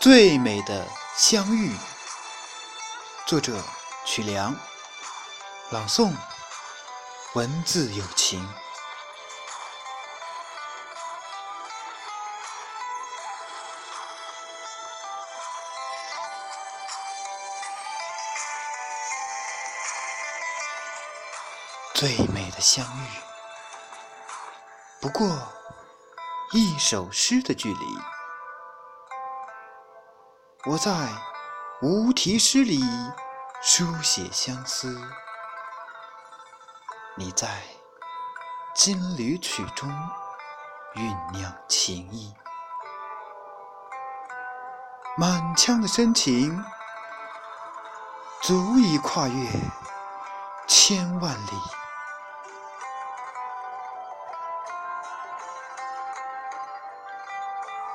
最美的相遇，作者曲梁，朗诵文字有情。最美的相遇，不过一首诗的距离。我在无题诗里书写相思，你在金缕曲中酝酿情意。满腔的深情，足以跨越千万里。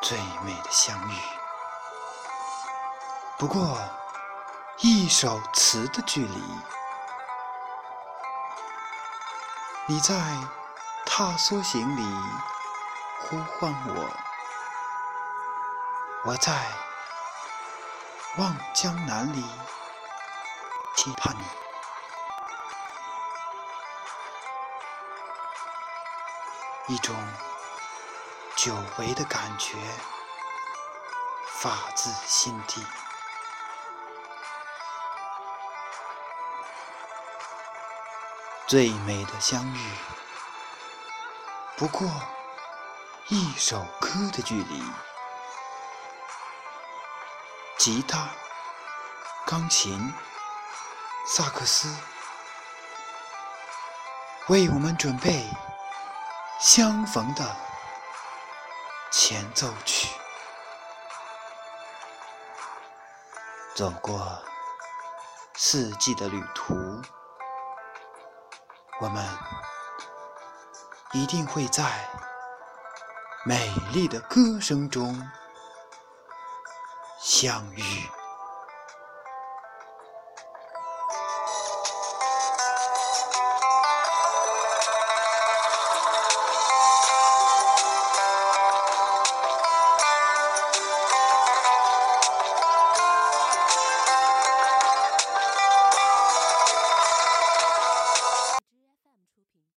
最美的相遇，不过一首词的距离。你在踏梭行里呼唤我，我在望江南里期盼你。一种。久违的感觉，发自心底。最美的相遇，不过一首歌的距离。吉他、钢琴、萨克斯，为我们准备相逢的。前奏曲，走过四季的旅途，我们一定会在美丽的歌声中相遇。